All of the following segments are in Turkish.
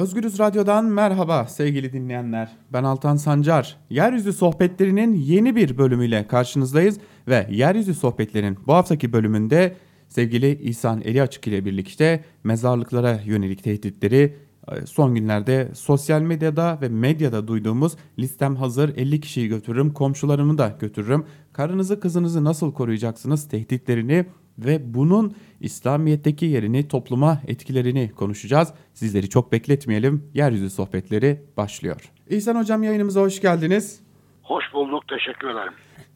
Özgürüz Radyo'dan merhaba sevgili dinleyenler. Ben Altan Sancar. Yeryüzü Sohbetleri'nin yeni bir bölümüyle karşınızdayız ve Yeryüzü Sohbetleri'nin bu haftaki bölümünde sevgili İhsan Eli Açık ile birlikte mezarlıklara yönelik tehditleri, e, son günlerde sosyal medyada ve medyada duyduğumuz listem hazır 50 kişiyi götürürüm, komşularımı da götürürüm. Karınızı kızınızı nasıl koruyacaksınız tehditlerini ve bunun İslamiyet'teki yerini, topluma etkilerini konuşacağız. Sizleri çok bekletmeyelim. Yeryüzü sohbetleri başlıyor. İhsan Hocam yayınımıza hoş geldiniz. Hoş bulduk, teşekkür ederim.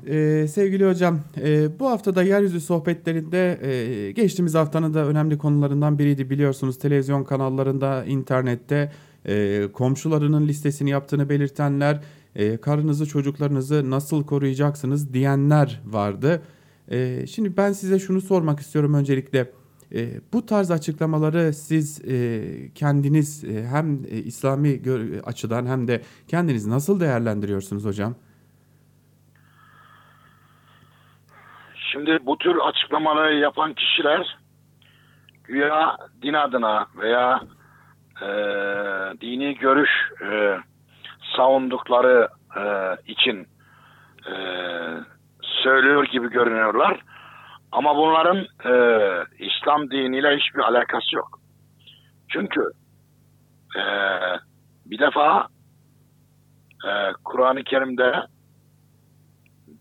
Ee, sevgili hocam, e, bu haftada yeryüzü sohbetlerinde e, geçtiğimiz haftanın da önemli konularından biriydi biliyorsunuz. Televizyon kanallarında, internette e, komşularının listesini yaptığını belirtenler, e, karınızı çocuklarınızı nasıl koruyacaksınız diyenler vardı. E, şimdi ben size şunu sormak istiyorum öncelikle. E, bu tarz açıklamaları siz e, kendiniz e, hem e, İslami açıdan hem de kendiniz nasıl değerlendiriyorsunuz hocam? Şimdi bu tür açıklamaları yapan kişiler güya din adına veya e, dini görüş e, savundukları e, için söylüyor gibi görünüyorlar. Ama bunların e, İslam diniyle hiçbir alakası yok. Çünkü e, bir defa e, Kur'an-ı Kerim'de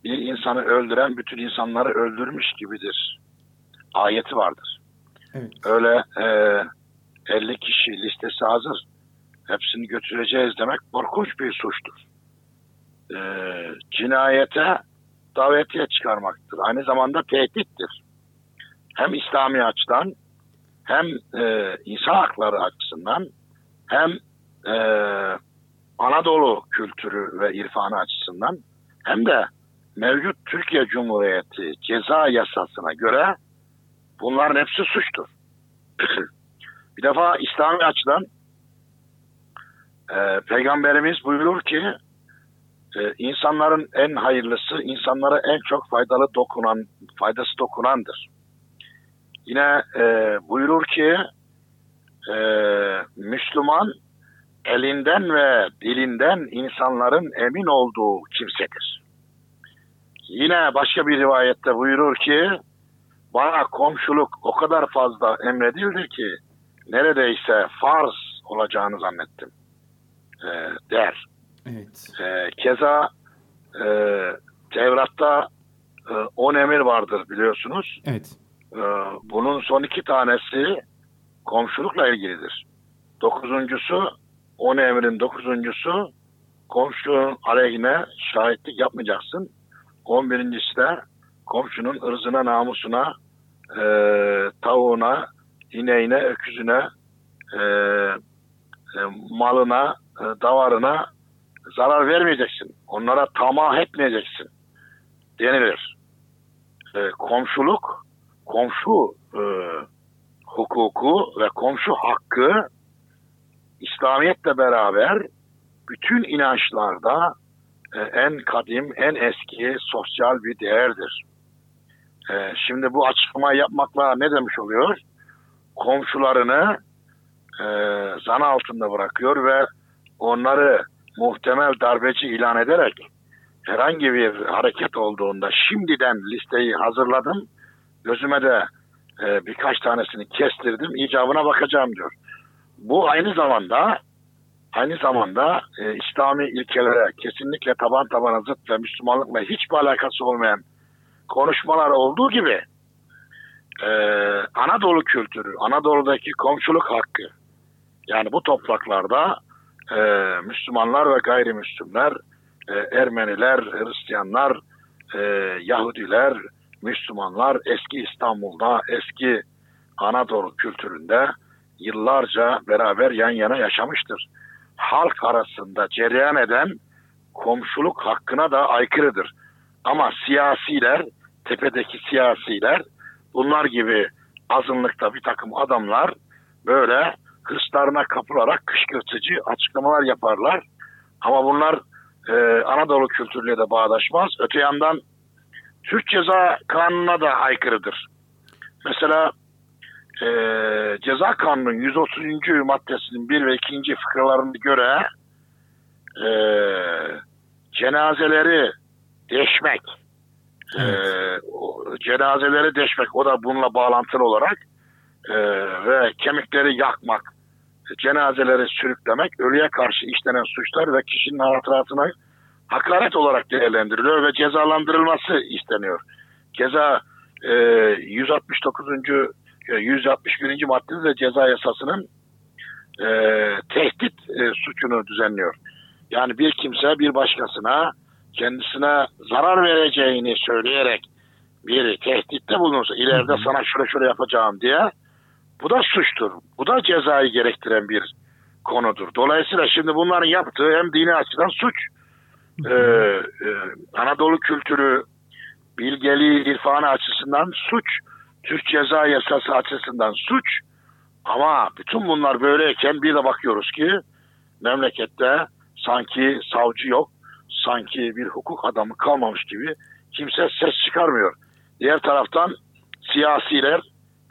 bir insanı öldüren bütün insanları öldürmüş gibidir. Ayeti vardır. Evet. Öyle e, 50 kişi listesi hazır. Hepsini götüreceğiz demek korkunç bir suçtur. E, cinayete davetiye çıkarmaktır. Aynı zamanda tehdittir. Hem İslami açıdan hem e, insan hakları açısından hem e, Anadolu kültürü ve irfanı açısından hem de mevcut Türkiye Cumhuriyeti ceza yasasına göre bunların hepsi suçtur. bir defa İslami açıdan e, Peygamberimiz buyurur ki e, insanların en hayırlısı, insanlara en çok faydalı dokunan, faydası dokunandır. Yine e, buyurur ki e, Müslüman elinden ve dilinden insanların emin olduğu kimsedir. Yine başka bir rivayette buyurur ki bana komşuluk o kadar fazla emredildi ki neredeyse farz olacağını zannettim e, der. Evet. E, keza e, Tevrat'ta e, on emir vardır biliyorsunuz. Evet. E, bunun son iki tanesi komşulukla ilgilidir. Dokuzuncusu on emrin dokuzuncusu komşunun aleyhine şahitlik yapmayacaksın. On birincisi de komşunun ırzına, namusuna, e, tavuğuna, ineğine, öküzüne, e, e, malına, e, davarına zarar vermeyeceksin. Onlara tamah etmeyeceksin denilir. E, komşuluk, komşu e, hukuku ve komşu hakkı İslamiyetle beraber bütün inançlarda e, en kadim, en eski sosyal bir değerdir. E, şimdi bu açıklamayı yapmakla ne demiş oluyor? Komşularını e, zan altında bırakıyor ve onları muhtemel darbeci ilan ederek herhangi bir hareket olduğunda şimdiden listeyi hazırladım. Gözüme de e, birkaç tanesini kestirdim. icabına bakacağım diyor. Bu aynı zamanda aynı zamanda e, İslami ilkelere kesinlikle taban tabana zıt ve Müslümanlıkla hiçbir alakası olmayan konuşmalar olduğu gibi e, Anadolu kültürü, Anadolu'daki komşuluk hakkı yani bu topraklarda e, Müslümanlar ve gayrimüslimler, e, Ermeniler, Hristiyanlar, e, Yahudiler, Müslümanlar eski İstanbul'da, eski Anadolu kültüründe yıllarca beraber yan yana yaşamıştır. Halk arasında cereyan eden komşuluk hakkına da aykırıdır. Ama siyasiler, tepedeki siyasiler, bunlar gibi azınlıkta bir takım adamlar böyle hırslarına kapılarak kışkırtıcı açıklamalar yaparlar. Ama bunlar e, Anadolu kültürüyle de bağdaşmaz. Öte yandan Türk Ceza Kanunu'na da aykırıdır. Mesela e, ceza kanunun 130. maddesinin 1 ve 2. fıkralarına göre e, cenazeleri deşmek e, o, cenazeleri deşmek o da bununla bağlantılı olarak e, ve kemikleri yakmak cenazeleri sürüklemek ölüye karşı işlenen suçlar ve kişinin hatıratına hakaret olarak değerlendiriliyor ve cezalandırılması isteniyor. Keza e, 169. e, 161. maddede de ceza yasasının e, tehdit e, suçunu düzenliyor. Yani bir kimse bir başkasına kendisine zarar vereceğini söyleyerek bir tehditte bulunursa ileride sana şöyle şöyle yapacağım diye bu da suçtur. Bu da cezayı gerektiren bir konudur. Dolayısıyla şimdi bunların yaptığı hem dini açıdan suç, e, e, Anadolu kültürü, bilgeliği, irfanı açısından suç, Türk ceza yasası açısından suç. Ama bütün bunlar böyleyken bir de bakıyoruz ki memlekette sanki savcı yok, sanki bir hukuk adamı kalmamış gibi kimse ses çıkarmıyor. Diğer taraftan siyasiler,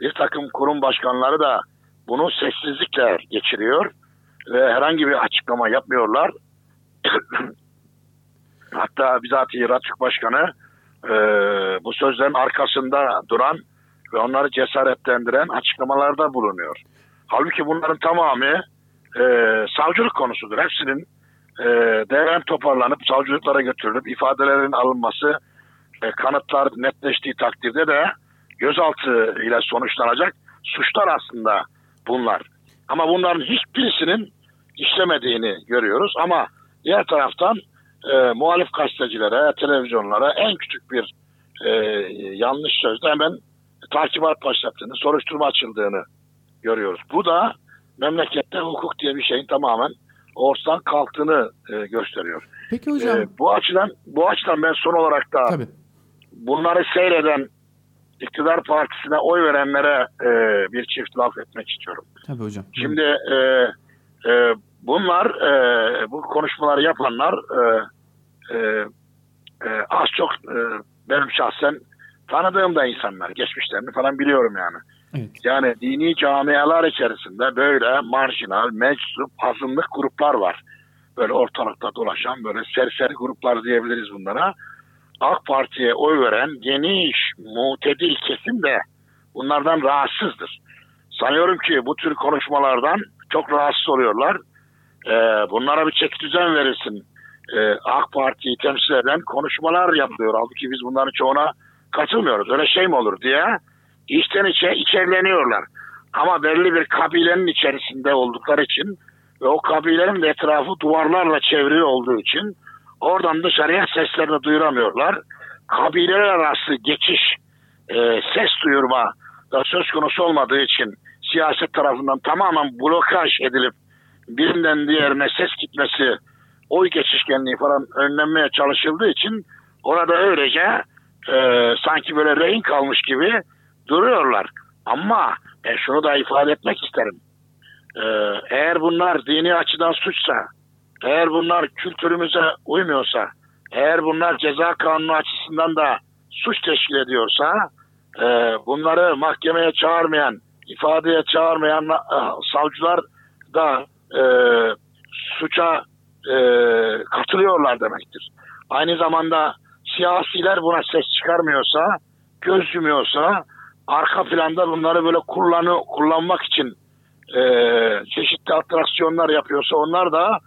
bir takım kurum başkanları da bunu sessizlikle geçiriyor ve herhangi bir açıklama yapmıyorlar. Hatta bizatihi Ratçuk Başkanı e, bu sözlerin arkasında duran ve onları cesaretlendiren açıklamalarda bulunuyor. Halbuki bunların tamamı e, savcılık konusudur. Hepsinin e, değerlen toparlanıp savcılıklara götürülüp ifadelerin alınması, e, kanıtlar netleştiği takdirde de gözaltı ile sonuçlanacak suçlar aslında bunlar. Ama bunların hiçbirisinin işlemediğini görüyoruz. Ama diğer taraftan e, muhalif gazetecilere, televizyonlara en küçük bir e, yanlış sözde hemen takibat başlattığını, soruşturma açıldığını görüyoruz. Bu da memlekette hukuk diye bir şeyin tamamen ortadan kalktığını e, gösteriyor. Peki hocam. E, bu açıdan bu açıdan ben son olarak da Tabii. bunları seyreden iktidar partisine oy verenlere e, bir çift laf etmek istiyorum. Tabii hocam. Şimdi e, e, bunlar e, bu konuşmaları yapanlar e, e, e, az çok e, benim şahsen tanıdığım da insanlar. Geçmişlerini falan biliyorum yani. Evet. Yani dini camialar içerisinde böyle marjinal, meczup, azınlık gruplar var. Böyle ortalıkta dolaşan böyle serseri gruplar diyebiliriz bunlara. AK Parti'ye oy veren geniş, mutedil kesim de bunlardan rahatsızdır. Sanıyorum ki bu tür konuşmalardan çok rahatsız oluyorlar. Ee, bunlara bir çeki düzen verilsin. Ee, AK Parti'yi temsil eden konuşmalar yapılıyor. Halbuki biz bunların çoğuna katılmıyoruz. Öyle şey mi olur diye içten içe içerleniyorlar. Ama belli bir kabilenin içerisinde oldukları için ve o kabilenin etrafı duvarlarla çevrili olduğu için oradan dışarıya seslerini duyuramıyorlar. Kabileler arası geçiş, e, ses duyurma da söz konusu olmadığı için siyaset tarafından tamamen blokaj edilip birinden diğerine ses gitmesi, oy geçişkenliği falan önlenmeye çalışıldığı için orada öylece e, sanki böyle rehin kalmış gibi duruyorlar. Ama ben şunu da ifade etmek isterim. E, eğer bunlar dini açıdan suçsa, eğer bunlar kültürümüze uymuyorsa, eğer bunlar ceza kanunu açısından da suç teşkil ediyorsa, e, bunları mahkemeye çağırmayan, ifadeye çağırmayan e, savcılar da e, suça e, katılıyorlar demektir. Aynı zamanda siyasiler buna ses çıkarmıyorsa, göz yumuyorsa, arka planda bunları böyle kullanı, kullanmak için e, çeşitli atraksiyonlar yapıyorsa onlar da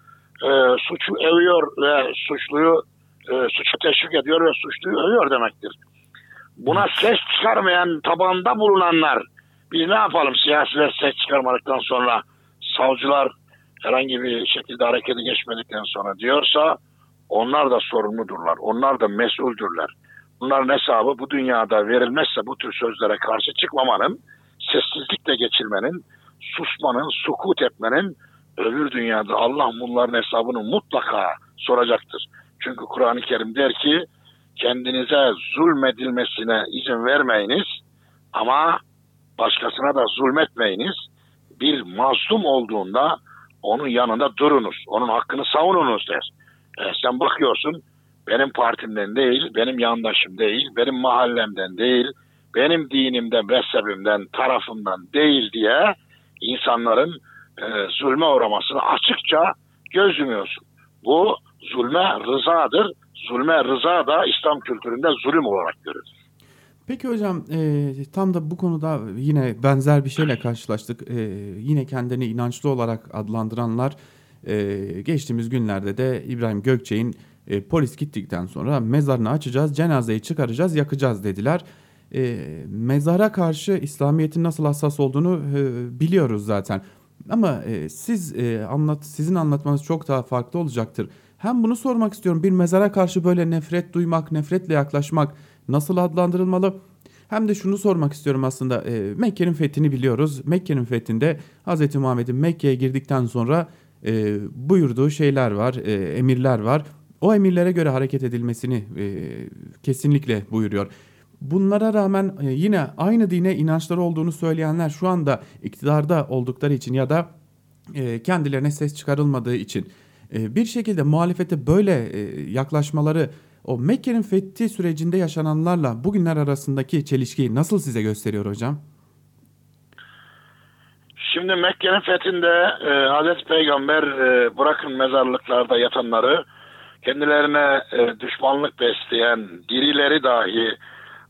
e, suçu övüyor ve suçluyu e, suçu teşvik ediyor ve suçluyu övüyor demektir. Buna ses çıkarmayan tabanda bulunanlar biz ne yapalım siyasiler ses çıkarmadıktan sonra savcılar herhangi bir şekilde harekete geçmedikten sonra diyorsa onlar da sorumludurlar. Onlar da mesuldürler. Bunların hesabı bu dünyada verilmezse bu tür sözlere karşı çıkmamanın, sessizlikle geçirmenin, susmanın, sukut etmenin öbür dünyada Allah bunların hesabını mutlaka soracaktır. Çünkü Kur'an-ı Kerim der ki kendinize zulmedilmesine izin vermeyiniz ama başkasına da zulmetmeyiniz. Bir mazlum olduğunda onun yanında durunuz. Onun hakkını savununuz der. E, sen bakıyorsun benim partimden değil, benim yandaşım değil, benim mahallemden değil, benim dinimden, mezhebimden, tarafımdan değil diye insanların e, zulme uğramasını açıkça göz yumuyorsun. Bu zulme rızadır. Zulme rıza da İslam kültüründe zulüm olarak görülür. Peki hocam e, tam da bu konuda yine benzer bir şeyle karşılaştık. E, yine kendini inançlı olarak adlandıranlar e, geçtiğimiz günlerde de İbrahim Gökçe'nin e, polis gittikten sonra mezarını açacağız, cenazeyi çıkaracağız, yakacağız dediler. E, mezara karşı İslamiyet'in nasıl hassas olduğunu e, biliyoruz zaten. Ama e, siz e, anlat sizin anlatmanız çok daha farklı olacaktır. Hem bunu sormak istiyorum. Bir mezara karşı böyle nefret duymak, nefretle yaklaşmak nasıl adlandırılmalı? Hem de şunu sormak istiyorum aslında. E, Mekke'nin fethini biliyoruz. Mekke'nin fethinde Hz. Muhammed'in Mekke'ye girdikten sonra e, buyurduğu şeyler var, e, emirler var. O emirlere göre hareket edilmesini e, kesinlikle buyuruyor. Bunlara rağmen e, yine aynı dine inançları olduğunu söyleyenler şu anda iktidarda oldukları için ya da e, kendilerine ses çıkarılmadığı için e, bir şekilde muhalefete böyle yaklaşmaları o Mekke'nin fethi sürecinde yaşananlarla bugünler arasındaki çelişkiyi nasıl size gösteriyor hocam? Şimdi Mekke'nin fethinde e, Hazreti Peygamber e, bırakın mezarlıklarda yatanları kendilerine e, düşmanlık besleyen dirileri dahi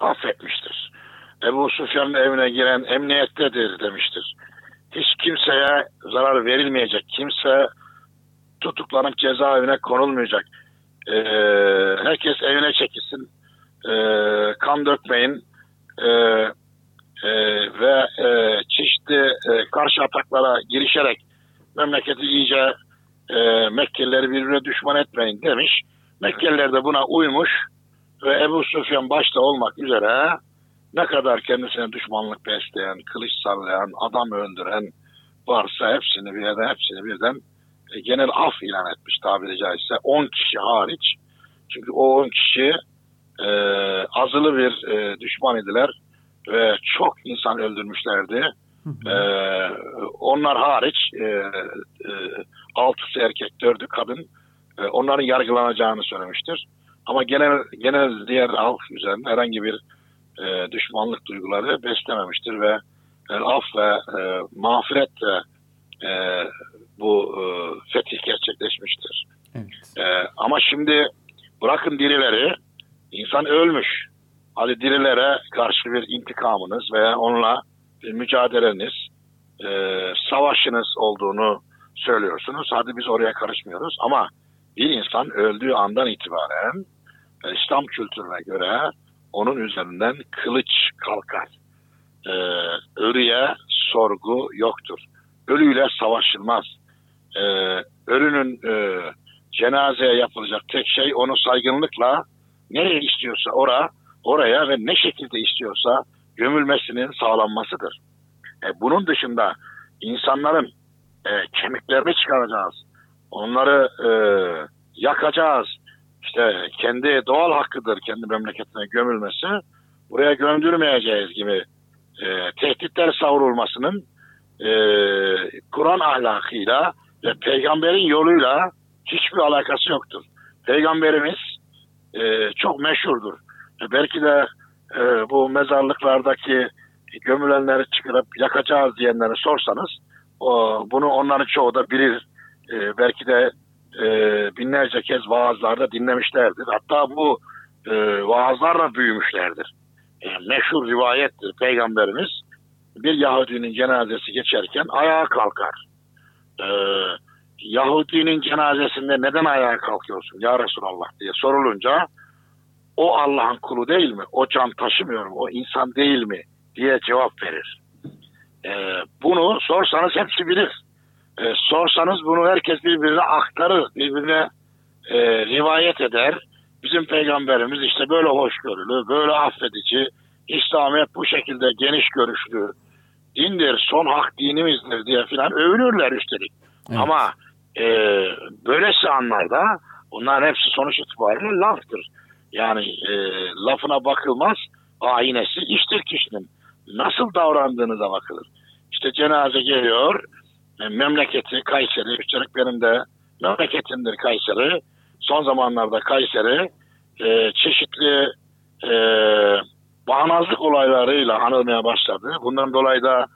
affetmiştir. Ebu Sufyan'ın evine giren emniyettedir demiştir. Hiç kimseye zarar verilmeyecek. Kimse tutuklanıp cezaevine konulmayacak. E, herkes evine çekilsin. E, kan dökmeyin. E, e, ve e, çeşitli e, karşı ataklara girişerek memleketi iyice e, Mekkelileri birbirine düşman etmeyin demiş. Mekkeliler de buna uymuş ve Ebu Sufyan başta olmak üzere ne kadar kendisine düşmanlık besleyen, kılıç sallayan, adam öldüren varsa hepsini birden hepsini birden e, genel af ilan etmiş tabiri caizse 10 kişi hariç. Çünkü o 10 kişi e, azılı bir e, düşman idiler ve çok insan öldürmüşlerdi. Ee, onlar hariç e, e, altısı erkek, dördü kadın. E, onların yargılanacağını söylemiştir. Ama genel genel diğer halk üzerinde herhangi bir e, düşmanlık duyguları beslememiştir ve e, af ve e, mağfiretle e, bu e, fetih gerçekleşmiştir. Evet. E, ama şimdi bırakın dirileri, insan ölmüş. Hadi dirilere karşı bir intikamınız veya onunla bir mücadeleniz, e, savaşınız olduğunu söylüyorsunuz. Hadi biz oraya karışmıyoruz ama bir insan öldüğü andan itibaren İslam kültürüne göre onun üzerinden kılıç kalkar. E, ölüye sorgu yoktur. Ölüyle savaşılmaz. E, ölünün e, cenazeye yapılacak tek şey onu saygınlıkla nereye istiyorsa ora, oraya ve ne şekilde istiyorsa gömülmesinin sağlanmasıdır. E, bunun dışında insanların e, kemiklerini çıkaracağız. Onları e, yakacağız. İşte kendi doğal hakkıdır kendi memleketine gömülmesi. Buraya gömdürmeyeceğiz gibi e, tehditler savrulmasının e, Kur'an ahlakıyla ve peygamberin yoluyla hiçbir alakası yoktur. Peygamberimiz e, çok meşhurdur. E, belki de e, bu mezarlıklardaki gömülenleri çıkarıp yakacağız diyenleri sorsanız o, bunu onların çoğu da bilir. E, belki de e, binlerce kez vaazlarda dinlemişlerdir. Hatta bu e, vaazlarla büyümüşlerdir. E, meşhur rivayettir Peygamberimiz bir Yahudinin cenazesi geçerken ayağa kalkar. E, Yahudinin cenazesinde neden ayağa kalkıyorsun ya Resulallah diye sorulunca o Allah'ın kulu değil mi? O can taşımıyor mu? O insan değil mi? diye cevap verir. Ee, bunu sorsanız hepsi bilir. Ee, sorsanız bunu herkes birbirine aktarır, birbirine e, rivayet eder. Bizim peygamberimiz işte böyle hoşgörülü, böyle affedici, İslamiyet bu şekilde geniş görüşlü dindir, son hak dinimizdir diye filan övünürler üstelik. Evet. Ama e, böylesi anlarda bunların hepsi sonuç itibariyle laftır. Yani e, lafına bakılmaz, aynesi iştir kişinin. Nasıl davrandığını da bakılır. İşte cenaze geliyor, e, memleketi Kayseri, üstelik benim de memleketimdir Kayseri. Son zamanlarda Kayseri e, çeşitli e, bağnazlık olaylarıyla anılmaya başladı. Bundan dolayı da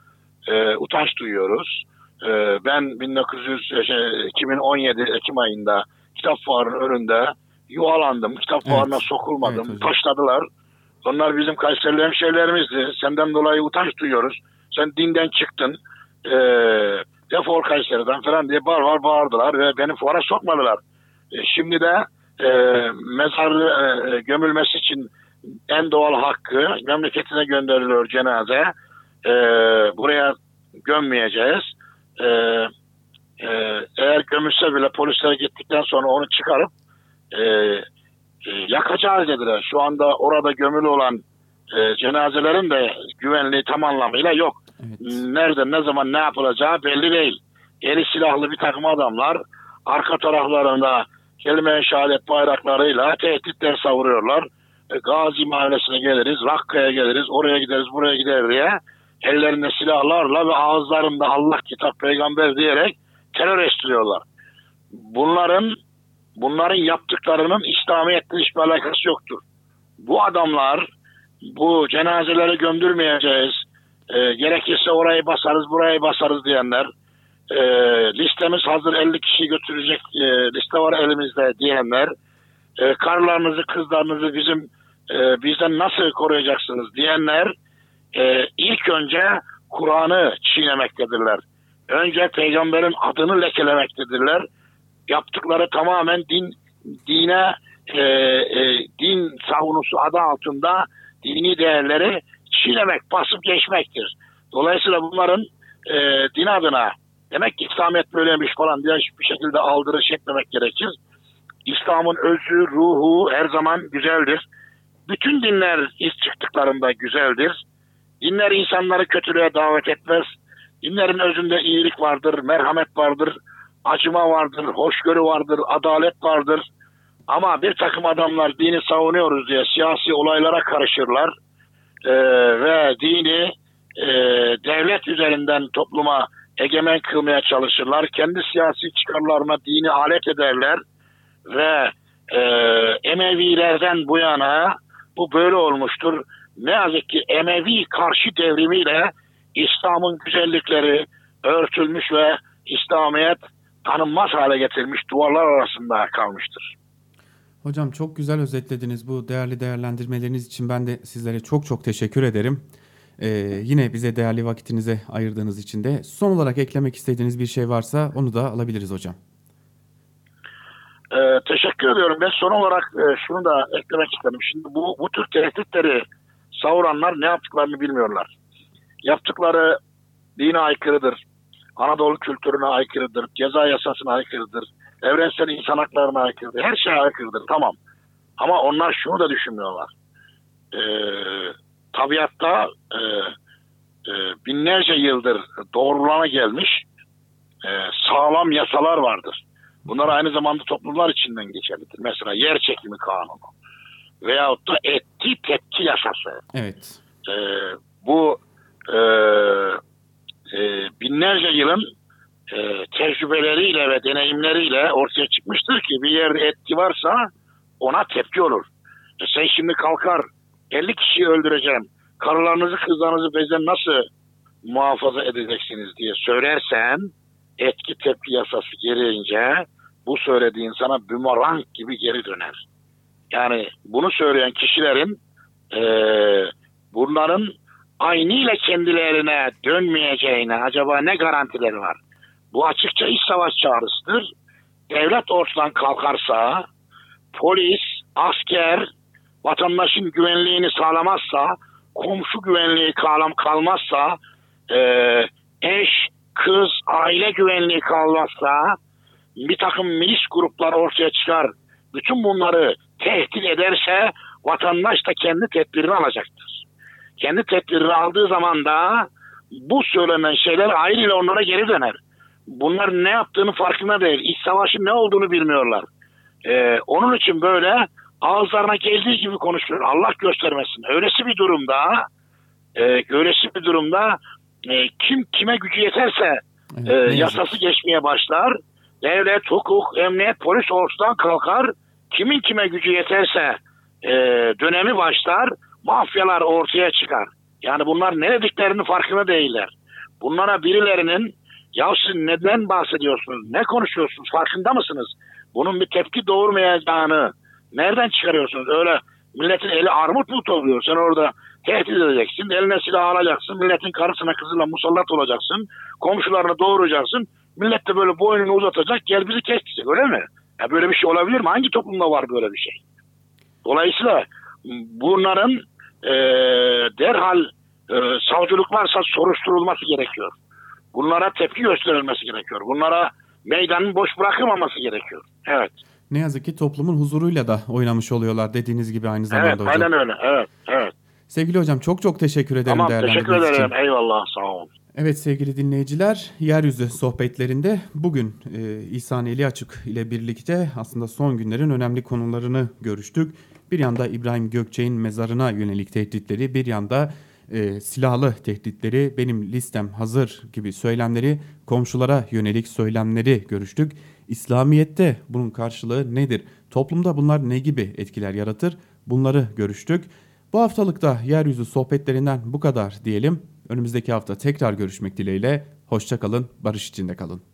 e, utanç duyuyoruz. E, ben 1900, şey, 2017 Ekim ayında kitap fuarının önünde yuvalandım. Kitap Evet. fuarına sokulmadım. Evet taşladılar. Onlar bizim Kayserili hemşehrilerimizdi. Senden dolayı utanç duyuyoruz. Sen dinden çıktın. E, defol Kayseri'den falan diye bağır bağır bağırdılar ve beni fuara sokmadılar. E, şimdi de e, mezar e, gömülmesi için en doğal hakkı memleketine gönderiliyor cenaze. E, buraya gömmeyeceğiz. E, e, eğer gömülse bile polisler gittikten sonra onu çıkarıp e, e, yakacağız dediler. Şu anda orada gömülü olan e, cenazelerin de güvenliği tam anlamıyla yok. Nerede, ne zaman, ne yapılacağı belli değil. Eli silahlı bir takım adamlar arka taraflarında kelime-i şehadet bayraklarıyla tehditler savuruyorlar. E, Gazi mahallesine geliriz, Rakka'ya geliriz, oraya gideriz, buraya gideriz diye ellerinde silahlarla ve ağızlarında Allah, kitap, peygamber diyerek terör estiriyorlar. Bunların bunların yaptıklarının İslamiyetle hiçbir alakası yoktur. Bu adamlar bu cenazeleri gömdürmeyeceğiz, e, gerekirse orayı basarız, burayı basarız diyenler, e, listemiz hazır 50 kişi götürecek e, liste var elimizde diyenler, e, karılarınızı, kızlarınızı bizim e, bizden nasıl koruyacaksınız diyenler e, ilk önce Kur'an'ı çiğnemektedirler. Önce peygamberin adını lekelemektedirler. Yaptıkları tamamen din dine e, e, din savunusu adı altında dini değerleri çiğnemek, basıp geçmektir. Dolayısıyla bunların e, din adına demek ki İslamiyet böyleymiş falan diye hiçbir şekilde aldırış etmemek gerekir. İslam'ın özü, ruhu her zaman güzeldir. Bütün dinler ilk çıktıklarında güzeldir. Dinler insanları kötülüğe davet etmez. Dinlerin özünde iyilik vardır, merhamet vardır, acıma vardır, hoşgörü vardır, adalet vardır. Ama bir takım adamlar dini savunuyoruz diye siyasi olaylara karışırlar Ee, ve dini e, devlet üzerinden topluma egemen kılmaya çalışırlar. Kendi siyasi çıkarlarına dini alet ederler ve e, Emevilerden bu yana bu böyle olmuştur. Ne yazık ki Emevi karşı devrimiyle İslam'ın güzellikleri örtülmüş ve İslamiyet tanınmaz hale getirilmiş duvarlar arasında kalmıştır. Hocam çok güzel özetlediniz bu değerli değerlendirmeleriniz için ben de sizlere çok çok teşekkür ederim. Ee, yine bize değerli vakitinize ayırdığınız için de son olarak eklemek istediğiniz bir şey varsa onu da alabiliriz hocam. Ee, teşekkür ediyorum. Ben son olarak e, şunu da eklemek istedim. Şimdi bu, bu tür tehditleri savuranlar ne yaptıklarını bilmiyorlar. Yaptıkları dine aykırıdır. Anadolu kültürüne aykırıdır. Ceza yasasına aykırıdır. Evrensel insan haklarına aykırıdır. Her şeye aykırıdır. Tamam. Ama onlar şunu da düşünmüyorlar. Ee, tabiatta e, e, binlerce yıldır doğrulana gelmiş e, sağlam yasalar vardır. Bunlar aynı zamanda toplumlar içinden geçerlidir. Mesela yer çekimi kanunu veyahut da etki tepki yasası. Evet. Ee, bu e, e, binlerce yılın e, tecrübeleriyle ve deneyimleriyle ortaya çıkmıştır ki bir yerde etki varsa ona tepki olur. E sen şimdi kalkar 50 kişiyi öldüreceğim, karılarınızı kızlarınızı bizden nasıl muhafaza edeceksiniz diye söylersen etki tepki yasası gereğince bu söylediğin sana bumerang gibi geri döner. Yani bunu söyleyen kişilerin eee bunların aynıyla kendilerine dönmeyeceğine acaba ne garantileri var? Bu açıkça iç savaş çağrısıdır. Devlet ortadan kalkarsa, polis, asker vatandaşın güvenliğini sağlamazsa, komşu güvenliği kalam kalmazsa, e, eş, kız, aile güvenliği kalmazsa, bir takım milis gruplar ortaya çıkar. Bütün bunları tehdit ederse vatandaş da kendi tedbirini alacaktır. Kendi tedbirini aldığı zaman da bu söylenen şeyler ayrıyla onlara geri döner. Bunlar ne yaptığını farkında değil. İç savaşın ne olduğunu bilmiyorlar. Ee, onun için böyle ağızlarına geldiği gibi konuşuyor. Allah göstermesin. Öylesi bir durumda e, öylesi bir durumda e, kim kime gücü yeterse Evet, e, yasası geçmeye başlar. Devlet, hukuk, emniyet, polis ortadan kalkar. Kimin kime gücü yeterse e, dönemi başlar. mafyalar ortaya çıkar. Yani bunlar ne dediklerinin farkında değiller. Bunlara birilerinin ya siz neden bahsediyorsunuz, ne konuşuyorsunuz, farkında mısınız? Bunun bir tepki doğurmayacağını nereden çıkarıyorsunuz? Öyle milletin eli armut mu topluyor? Sen orada tehdit edeceksin, eline silah alacaksın, milletin karısına kızıyla musallat olacaksın, komşularını doğuracaksın. Millet de böyle boynunu uzatacak, gel bizi kes diyecek öyle mi? Ya böyle bir şey olabilir mi? Hangi toplumda var böyle bir şey? Dolayısıyla bunların e, derhal e, savcılık varsa soruşturulması gerekiyor. Bunlara tepki gösterilmesi gerekiyor. Bunlara meydanın boş bırakılmaması gerekiyor. Evet. Ne yazık ki toplumun huzuruyla da oynamış oluyorlar dediğiniz gibi aynı zamanda Evet, hocam. aynen öyle. Evet, evet. Sevgili hocam çok çok teşekkür ederim Tamam, teşekkür için. ederim. Eyvallah, sağ olun. Evet sevgili dinleyiciler, Yeryüzü sohbetlerinde bugün e, İhsan Eli Açık ile birlikte aslında son günlerin önemli konularını görüştük. Bir yanda İbrahim Gökçe'nin mezarına yönelik tehditleri, bir yanda e, silahlı tehditleri, benim listem hazır gibi söylemleri, komşulara yönelik söylemleri görüştük. İslamiyet'te bunun karşılığı nedir? Toplumda bunlar ne gibi etkiler yaratır? Bunları görüştük. Bu haftalıkta yeryüzü sohbetlerinden bu kadar diyelim. Önümüzdeki hafta tekrar görüşmek dileğiyle. Hoşçakalın, barış içinde kalın.